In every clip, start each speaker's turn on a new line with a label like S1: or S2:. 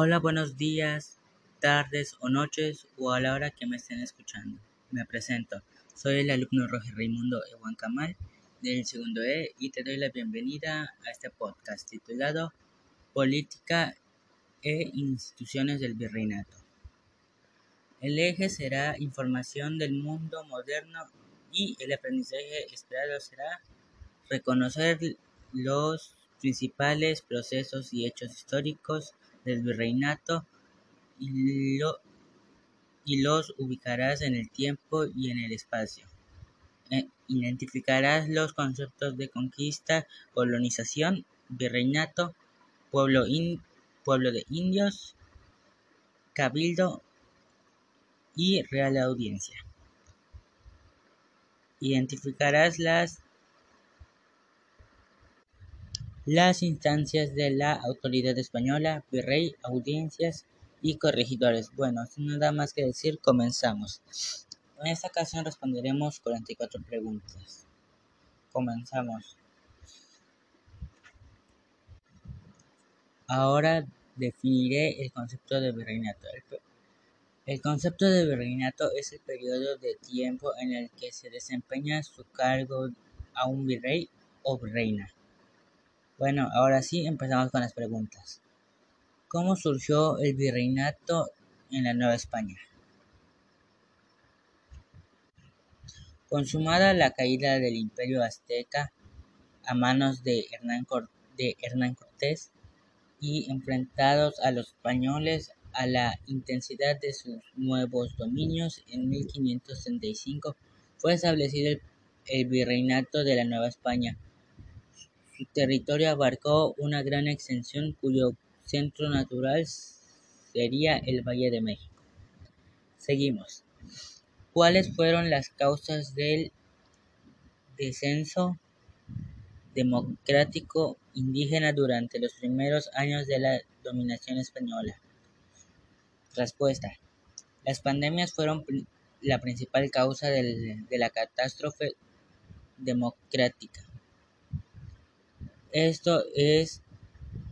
S1: Hola, buenos días, tardes o noches o a la hora que me estén escuchando. Me presento, soy el alumno Roger Raimundo Ewan Kamal del segundo E y te doy la bienvenida a este podcast titulado Política e instituciones del virreinato. El eje será información del mundo moderno y el aprendizaje esperado será reconocer los principales procesos y hechos históricos del virreinato y, los ubicarás en el tiempo y en el espacio. E identificarás los conceptos de conquista, colonización, virreinato, pueblo, pueblo de indios, cabildo y real audiencia. Identificarás las las instancias de la autoridad española, virrey, audiencias y corregidores. Bueno, sin nada más que decir, comenzamos. En esta ocasión responderemos 44 preguntas. Comenzamos. Ahora definiré el concepto de virreinato. El concepto de virreinato es el periodo de tiempo en el que se desempeña su cargo a un virrey o reina. Bueno, ahora sí empezamos con las preguntas. ¿Cómo surgió el virreinato en la Nueva España? Consumada la caída del imperio azteca a manos de Hernán, Cortés y enfrentados a los españoles a la intensidad de sus nuevos dominios, en 1535 fue establecido el virreinato de la Nueva España territorio abarcó una gran extensión cuyo centro natural sería el Valle de México. Seguimos. ¿Cuáles fueron las causas del descenso democrático indígena durante los primeros años de la dominación española? Respuesta. Las pandemias fueron la principal causa de la catástrofe democrática. Esto es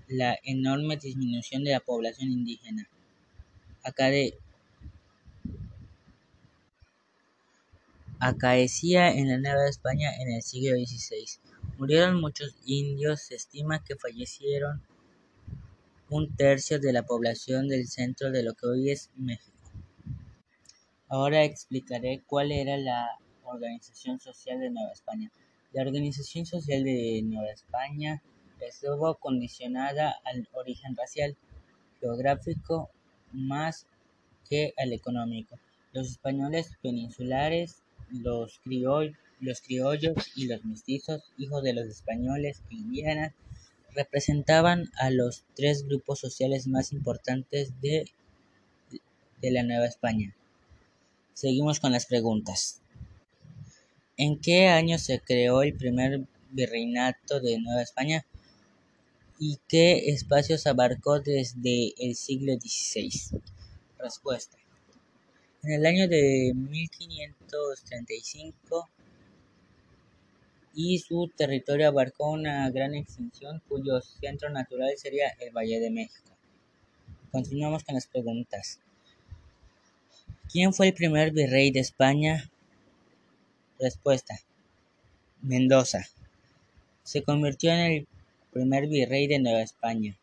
S1: la enorme disminución de la población indígena. Acaecía en la Nueva España en el siglo XVI. Murieron muchos indios, se estima que fallecieron un tercio de la población del centro de lo que hoy es México. Ahora explicaré cuál era la organización social de Nueva España. La organización social de Nueva España estuvo condicionada al origen racial, geográfico, más que al económico. Los españoles peninsulares, los, los criollos y los mestizos, hijos de los españoles e indígenas, representaban a los tres grupos sociales más importantes de, de la Nueva España. Seguimos con las preguntas. ¿En qué año se creó el primer virreinato de Nueva España y qué espacios abarcó desde el siglo XVI? Respuesta. En el año de 1535 y su territorio abarcó una gran extensión cuyo centro natural sería el Valle de México. Continuamos con las preguntas. ¿Quién fue el primer virrey de España Respuesta: Mendoza. Se convirtió en el primer virrey de Nueva España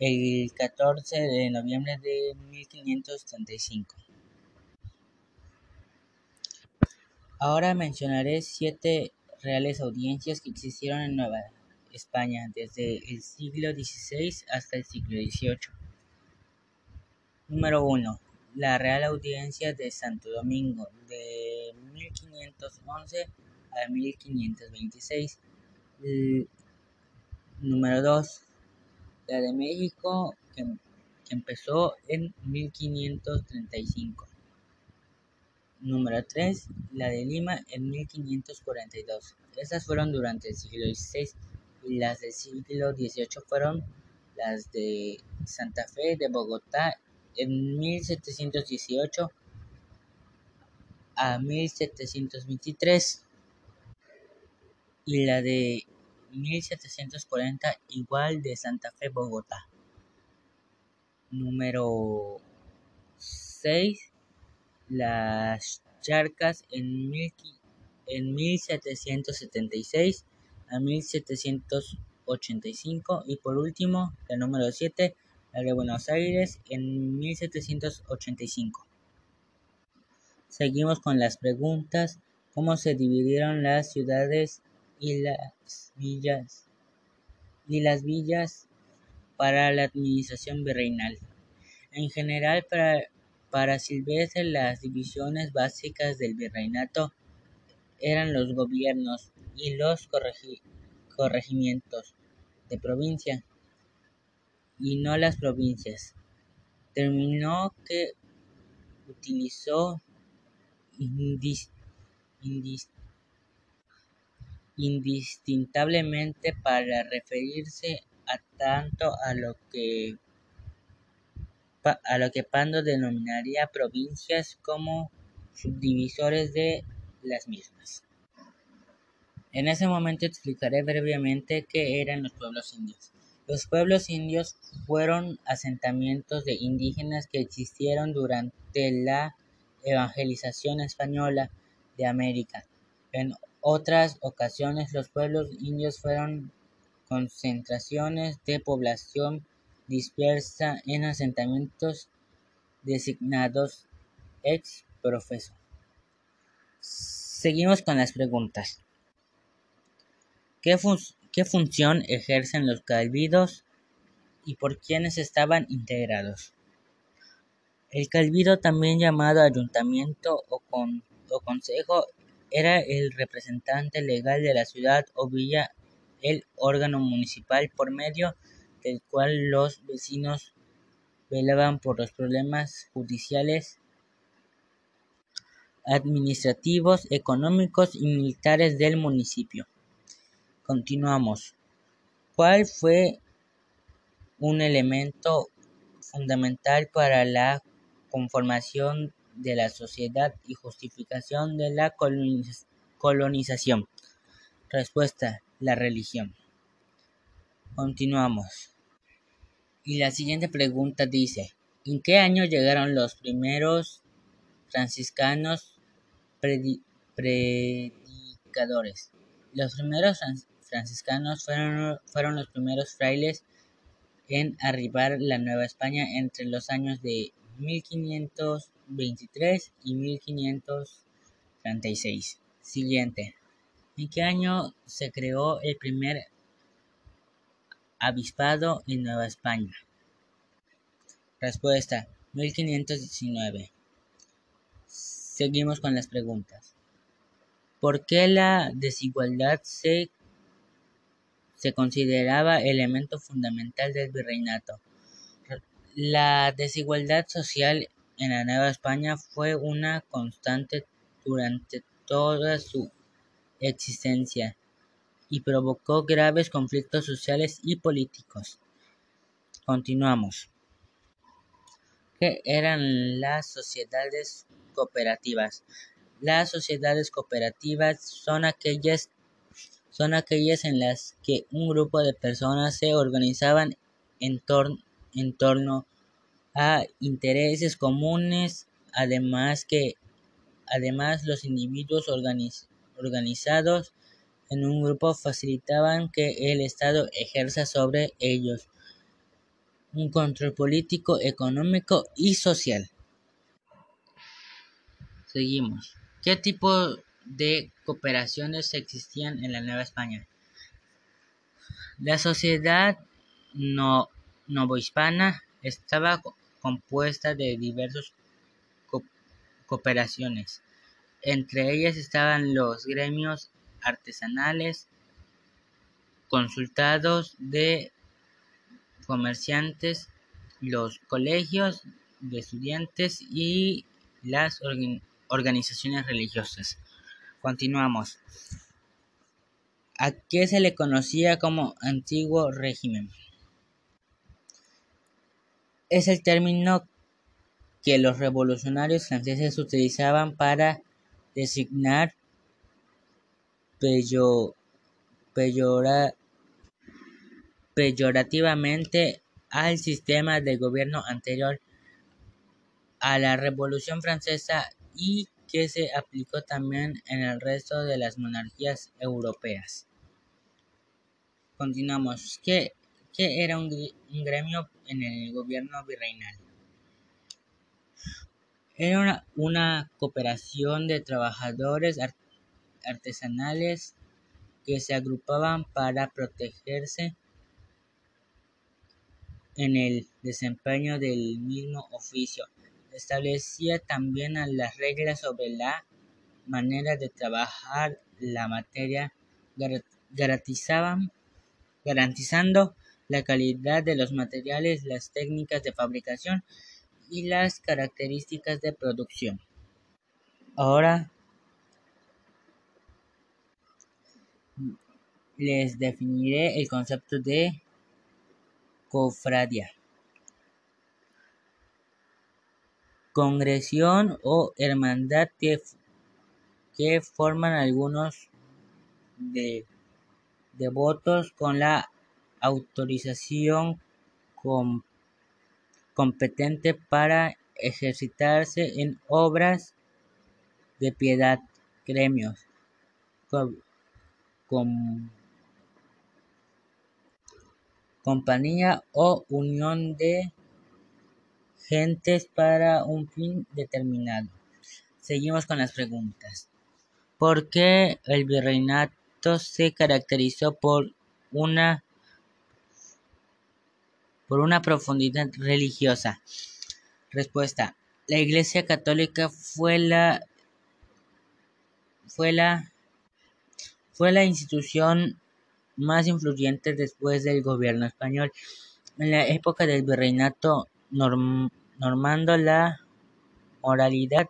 S1: el 14 de noviembre de 1535. Ahora mencionaré siete reales audiencias que existieron en Nueva España desde el siglo XVI hasta el siglo XVIII. Número 1. La Real Audiencia de Santo Domingo, de 1511 a 1526. número 2. La de México, que, empezó en 1535. Número 3. La de Lima en 1542. Estas fueron durante el siglo XVI y las del siglo XVIII fueron las de Santa Fe de Bogotá en 1718 a 1723 y la de 1740 igual de Santa Fe, Bogotá. Número 6. Las Charcas en, en 1776 a 1785 y por último, la número 7, la de Buenos Aires en 1785. Seguimos con las preguntas. ¿Cómo se dividieron las ciudades y las villas y las villas para la administración virreinal? En general, para, para Silvestre, las divisiones básicas del virreinato eran los gobiernos y los corregimientos de provincia y no las provincias. Terminó que utilizó indistintamente para referirse a tanto a lo que a lo que Pando denominaría provincias como subdivisores de las mismas. En ese momento explicaré brevemente qué eran los pueblos indios. Los pueblos indios fueron asentamientos de indígenas que existieron durante la evangelización española de América. En otras ocasiones los pueblos indios fueron concentraciones de población dispersa en asentamientos designados ex profeso. Seguimos con las preguntas. ¿Qué, función ejercen los cabildos y por quiénes estaban integrados? El cabildo, también llamado ayuntamiento o, consejo, era el representante legal de la ciudad o villa, el órgano municipal por medio del cual los vecinos velaban por los problemas judiciales, administrativos, económicos y militares del municipio. Continuamos. ¿Cuál fue un elemento fundamental para la conformación de la sociedad y justificación de la colonización? Respuesta, la religión. Continuamos. Y la siguiente pregunta dice, ¿en qué año llegaron los primeros franciscanos predicadores? Los primeros franciscanos fueron, los primeros frailes en arribar la Nueva España entre los años de 1523 y 1536. Siguiente. ¿En qué año se creó el primer avispado en Nueva España? Respuesta. 1519. Seguimos con las preguntas. ¿Por qué la desigualdad se se consideraba elemento fundamental del virreinato. La desigualdad social en la Nueva España fue una constante durante toda su existencia y provocó graves conflictos sociales y políticos. Continuamos. ¿Qué eran las sociedades cooperativas? Las sociedades cooperativas son aquellas son aquellas en las que un grupo de personas se organizaban en, torno a intereses comunes, además que además los individuos organizados en un grupo facilitaban que el Estado ejerza sobre ellos un control político, económico y social. Seguimos. ¿Qué tipo de cooperaciones existían en la Nueva España. La sociedad no, novohispana estaba compuesta de diversas cooperaciones. Entre ellas estaban los gremios artesanales, consultados de comerciantes, los colegios de estudiantes y las organizaciones religiosas. Continuamos. ¿A qué se le conocía como antiguo régimen? Es el término que los revolucionarios franceses utilizaban para designar peyorativamente al sistema de gobierno anterior a la Revolución Francesa y que se aplicó también en el resto de las monarquías europeas. Continuamos. ¿Qué, era un, gremio en el gobierno virreinal? Era una, cooperación de trabajadores artesanales que se agrupaban para protegerse en el desempeño del mismo oficio. Establecía también las reglas sobre la manera de trabajar la materia, garantizaban garantizando la calidad de los materiales, las técnicas de fabricación y las características de producción. Ahora les definiré el concepto de cofradía. Congresión o hermandad que, que forman algunos de devotos con la autorización competente para ejercitarse en obras de piedad, gremios, compañía o unión de gentes para un fin determinado. Seguimos con las preguntas. ¿Por qué el virreinato se caracterizó por una por una profundidad religiosa. Respuesta. La Iglesia Católica fue la fue la fue la institución más influyente después del gobierno español. En la época del virreinato normando la moralidad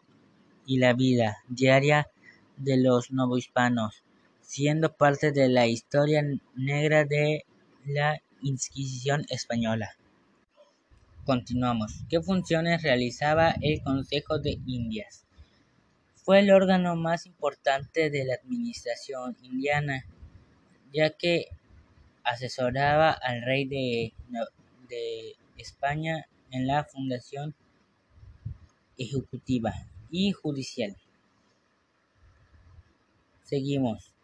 S1: y la vida diaria de los novohispanos siendo parte de la historia negra de la Inquisición española. Continuamos. ¿Qué funciones realizaba el Consejo de Indias? Fue el órgano más importante de la administración indiana, ya que asesoraba al rey de, de España en la fundación ejecutiva y judicial. Seguimos.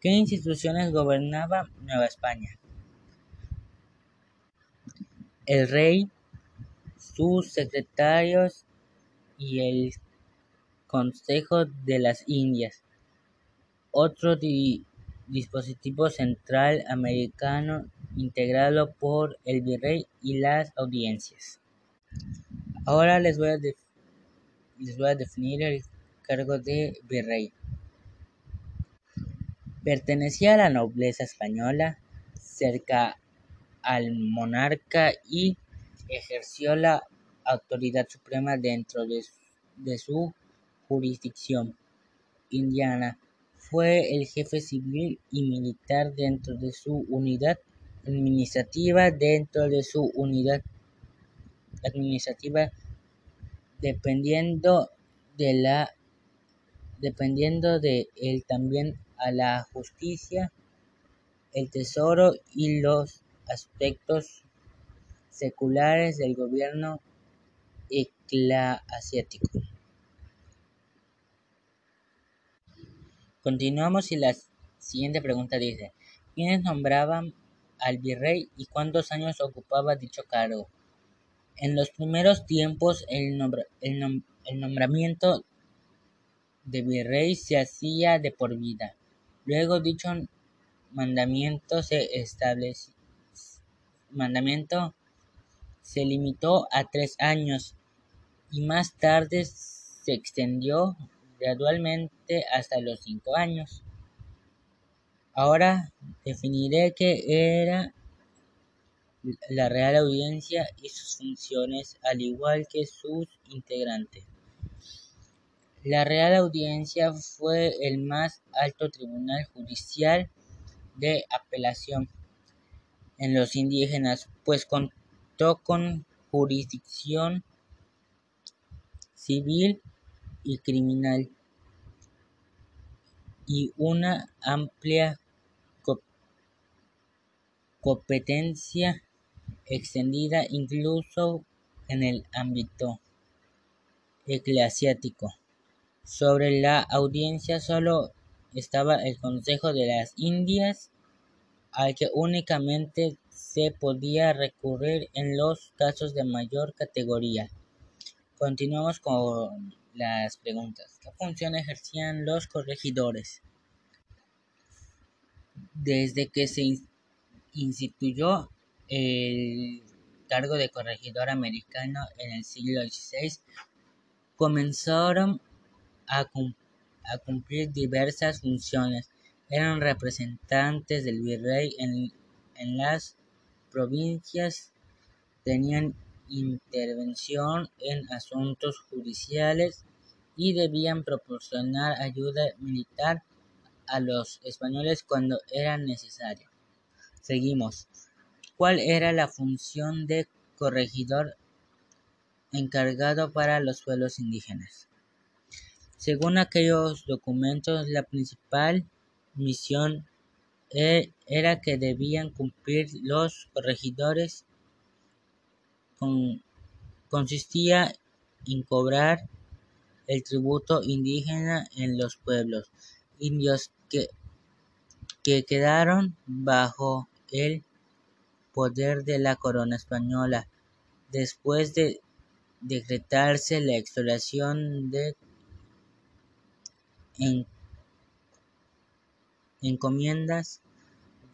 S1: ¿Qué instituciones gobernaba Nueva España? El rey, sus secretarios y el Consejo de las Indias. Otro dispositivo central americano integrado por el virrey y las audiencias. Ahora les voy a, les voy a definir el cargo de virrey. Pertenecía a la nobleza española, cerca al monarca y ejerció la autoridad suprema dentro de su, jurisdicción. Indiana fue el jefe civil y militar dentro de su unidad administrativa, dentro de su unidad administrativa, dependiendo de la dependiendo de él también a la justicia, el tesoro y los aspectos seculares del gobierno eclesiástico. Continuamos y la siguiente pregunta dice, ¿quiénes nombraban al virrey y cuántos años ocupaba dicho cargo? En los primeros tiempos el, el nombramiento de virrey se hacía de por vida. Luego dicho mandamiento se estableció, mandamiento se limitó a tres años y más tarde se extendió gradualmente hasta los cinco años. Ahora definiré qué era la Real Audiencia y sus funciones, al igual que sus integrantes. La Real Audiencia fue el más alto tribunal judicial de apelación en los indígenas, pues contó con jurisdicción civil y criminal y una amplia competencia extendida incluso en el ámbito eclesiástico. Sobre la audiencia solo estaba el Consejo de las Indias, al que únicamente se podía recurrir en los casos de mayor categoría. Continuamos con las preguntas. ¿Qué función ejercían los corregidores? Desde que se instituyó el cargo de corregidor americano en el siglo XVI, comenzaron a, cumplir diversas funciones. Eran representantes del virrey en, en las provincias, tenían intervención en asuntos judiciales y debían proporcionar ayuda militar a los españoles cuando era necesario. Seguimos. ¿Cuál era la función de corregidor encargado para los pueblos indígenas? Según aquellos documentos, la principal misión e, era que debían cumplir los corregidores. Consistía en cobrar el tributo indígena en los pueblos indios que, que quedaron bajo el poder de la corona española. Después de decretarse la exploración de encomiendas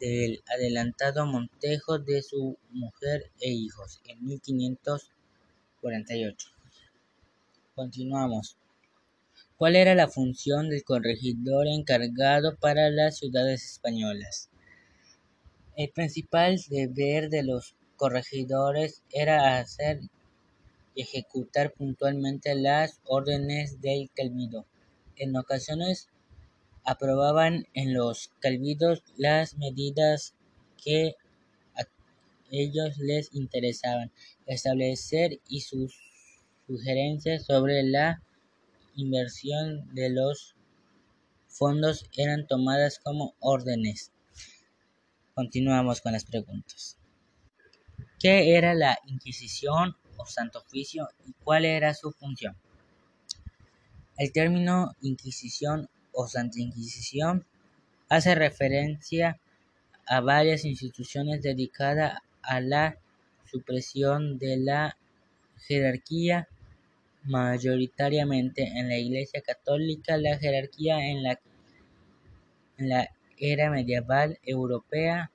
S1: del adelantado Montejo de su mujer e hijos en 1548. Continuamos. ¿Cuál era la función del corregidor encargado para las ciudades españolas? El principal deber de los corregidores era hacer y ejecutar puntualmente las órdenes del cabildo. En ocasiones aprobaban en los cabildos las medidas que a ellos les interesaban establecer y sus sugerencias sobre la inversión de los fondos eran tomadas como órdenes. Continuamos con las preguntas. ¿Qué era la Inquisición o Santo Oficio y cuál era su función? El término Inquisición o Santa Inquisición hace referencia a varias instituciones dedicadas a la supresión de la jerarquía mayoritariamente en la Iglesia católica, la jerarquía en la, en la era medieval europea.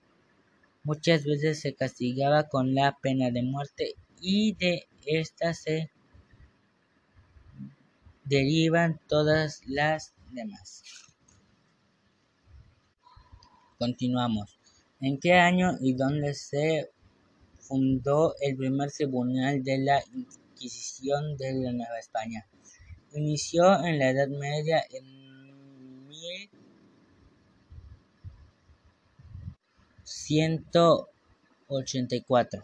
S1: Muchas veces se castigaba con la pena de muerte y de esta se derivan todas las demás. Continuamos. ¿En qué año y dónde se fundó el primer tribunal de la Inquisición de la Nueva España. Inició en la Edad Media en 1184.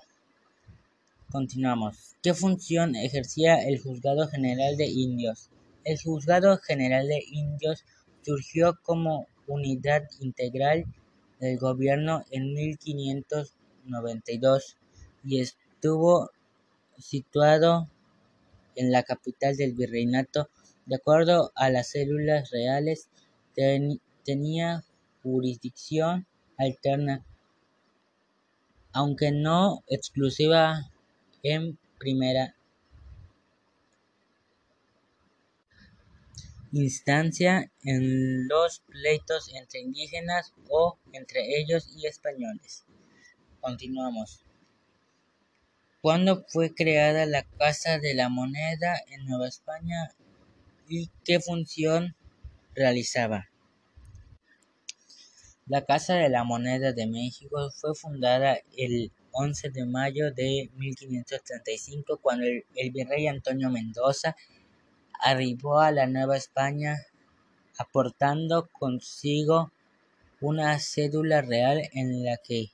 S1: Continuamos. ¿Qué función ejercía el Juzgado General de Indios? El Juzgado General de Indios surgió como unidad integral del gobierno en 1592 y estuvo situado en la capital del virreinato, de acuerdo a las células reales, tenía jurisdicción alterna, aunque no exclusiva en primera instancia en los pleitos entre indígenas o entre ellos y españoles. Continuamos. ¿Cuándo fue creada la Casa de la Moneda en Nueva España y qué función realizaba? La Casa de la Moneda de México fue fundada el 11 de mayo de 1535 cuando el, el virrey Antonio Mendoza arribó a la Nueva España aportando consigo una cédula real en la que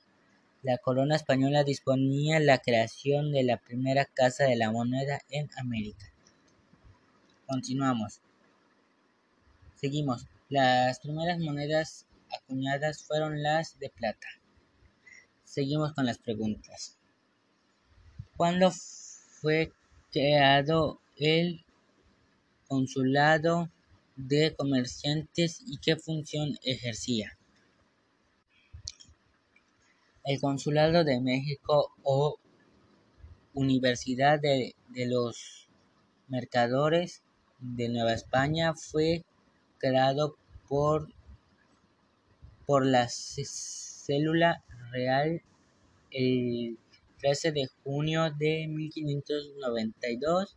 S1: la corona española disponía la creación de la primera casa de la moneda en América. Continuamos. Seguimos. Las primeras monedas acuñadas fueron las de plata. Seguimos con las preguntas. ¿Cuándo fue creado el Consulado de Comerciantes y qué función ejercía? El Consulado de México o Universidad de, los Mercadores de Nueva España fue creado por, por la célula real el 13 de junio de 1592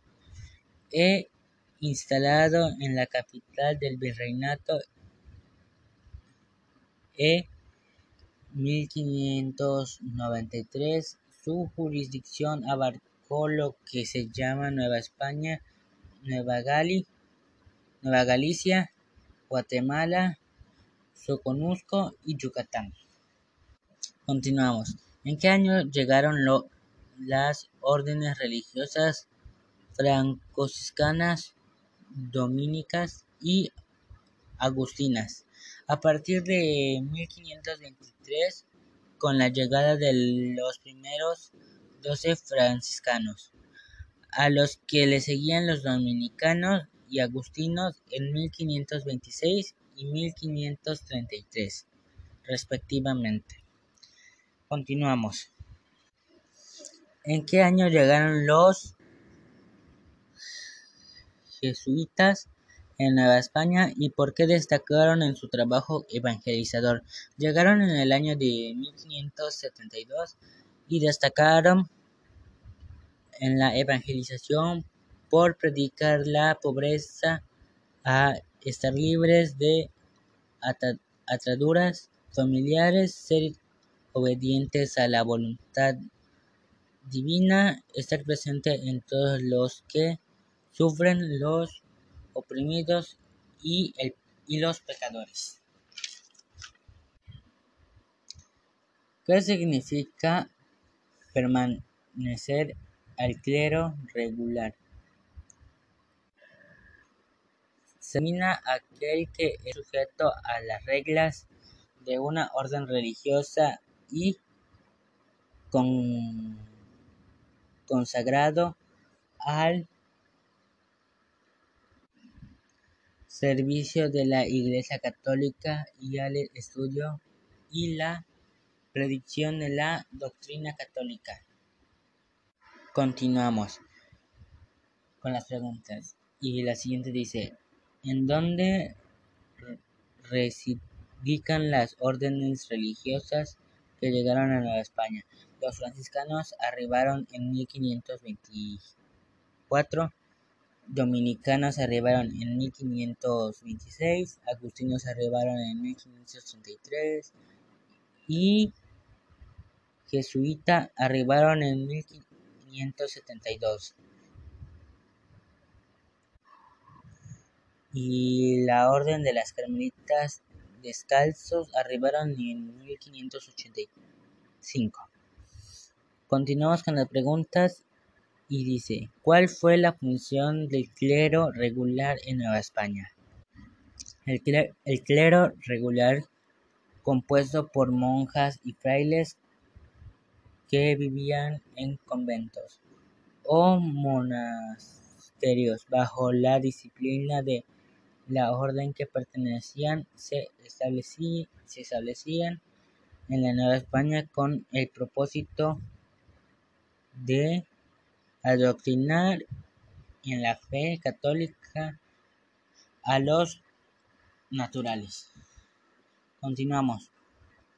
S1: e instalado en la capital del virreinato e 1593 su jurisdicción abarcó lo que se llama Nueva España, Nueva, Nueva Galicia, Guatemala, Soconusco y Yucatán. Continuamos. ¿En qué año llegaron las órdenes religiosas franciscanas, dominicas y agustinas? A partir de 1523, con la llegada de los primeros doce franciscanos, a los que le seguían los dominicanos y agustinos en 1526 y 1533, respectivamente. Continuamos. ¿En qué año llegaron los jesuitas en Nueva España y por qué destacaron en su trabajo evangelizador. Llegaron en el año de 1572 y destacaron en la evangelización por predicar la pobreza, a estar libres de ataduras familiares, ser obedientes a la voluntad divina, estar presente en todos los que sufren los oprimidos y, los pecadores. ¿Qué significa permanecer al clero regular? Se aquel que es sujeto a las reglas de una orden religiosa y consagrado al servicio de la Iglesia católica y al estudio y la predicción de la doctrina católica. Continuamos con las preguntas. Y la siguiente dice, ¿en dónde residican las órdenes religiosas que llegaron a Nueva España? Los franciscanos arribaron en 1524 dominicanos arribaron en 1526, agustinos arribaron en 1533 y jesuita arribaron en 1572. Y la orden de las carmelitas descalzos arribaron en 1585. Continuamos con las preguntas y dice, ¿cuál fue la función del clero regular en Nueva España? El clero, regular, compuesto por monjas y frailes que vivían en conventos o monasterios bajo la disciplina de la orden que pertenecían, se, se establecían en la Nueva España con el propósito de adoctrinar en la fe católica a los naturales. Continuamos.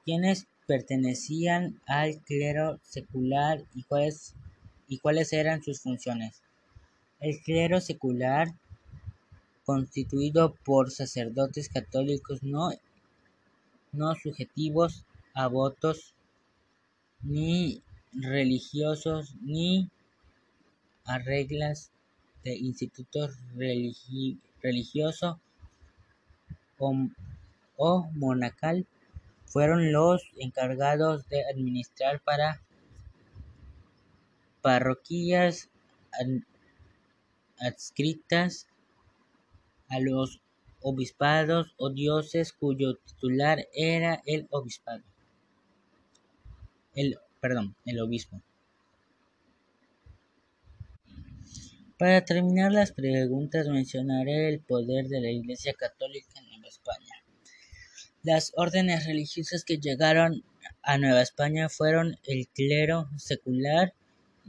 S1: ¿Quiénes pertenecían al clero secular y cuáles, y cuáles eran sus funciones? El clero secular, constituido por sacerdotes católicos no, no subjetivos a votos ni religiosos ni a reglas de instituto religioso o, monacal fueron los encargados de administrar para parroquias adscritas a los obispados o dioses cuyo titular era el obispado. El, perdón, el obispo. Para terminar las preguntas mencionaré el poder de la Iglesia Católica en Nueva España. Las órdenes religiosas que llegaron a Nueva España fueron el clero secular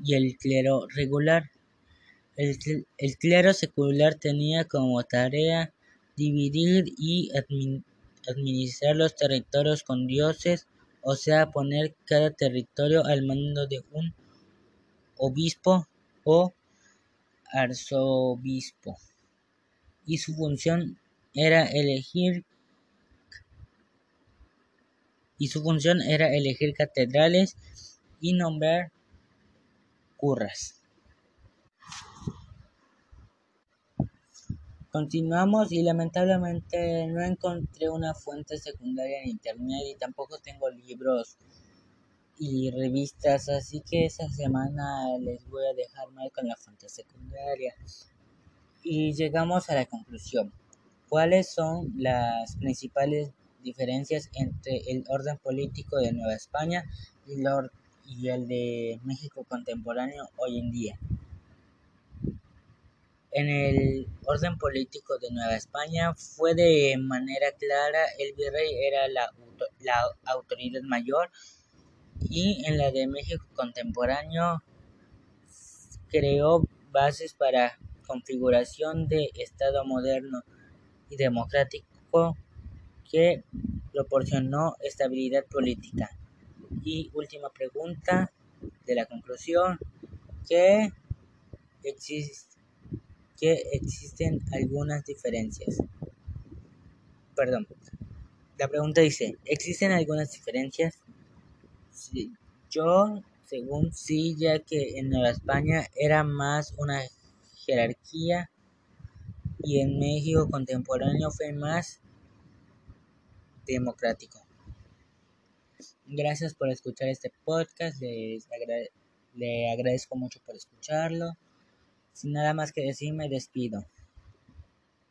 S1: y el clero regular. El, clero secular tenía como tarea dividir y administrar los territorios con dioses, o sea, poner cada territorio al mando de un obispo o arzobispo, y su función era elegir y su función era elegir catedrales y nombrar curras. Continuamos y lamentablemente no encontré una fuente secundaria en internet y tampoco tengo libros y revistas, así que esa semana les voy a dejar mal con la fuente secundaria. Y llegamos a la conclusión. ¿Cuáles son las principales diferencias entre el orden político de Nueva España y, y el de México contemporáneo hoy en día? En el orden político de Nueva España fue de manera clara el virrey era la, la autoridad mayor y en la de México contemporáneo creó bases para configuración de Estado moderno y democrático que proporcionó estabilidad política. Y última pregunta de la conclusión, que, que existen algunas diferencias. Perdón, la pregunta dice, ¿existen algunas diferencias yo, según sí, ya que en Nueva España era más una jerarquía y en México contemporáneo fue más democrático. Gracias por escuchar este podcast, le agradezco mucho por escucharlo. Sin nada más que decir, me despido.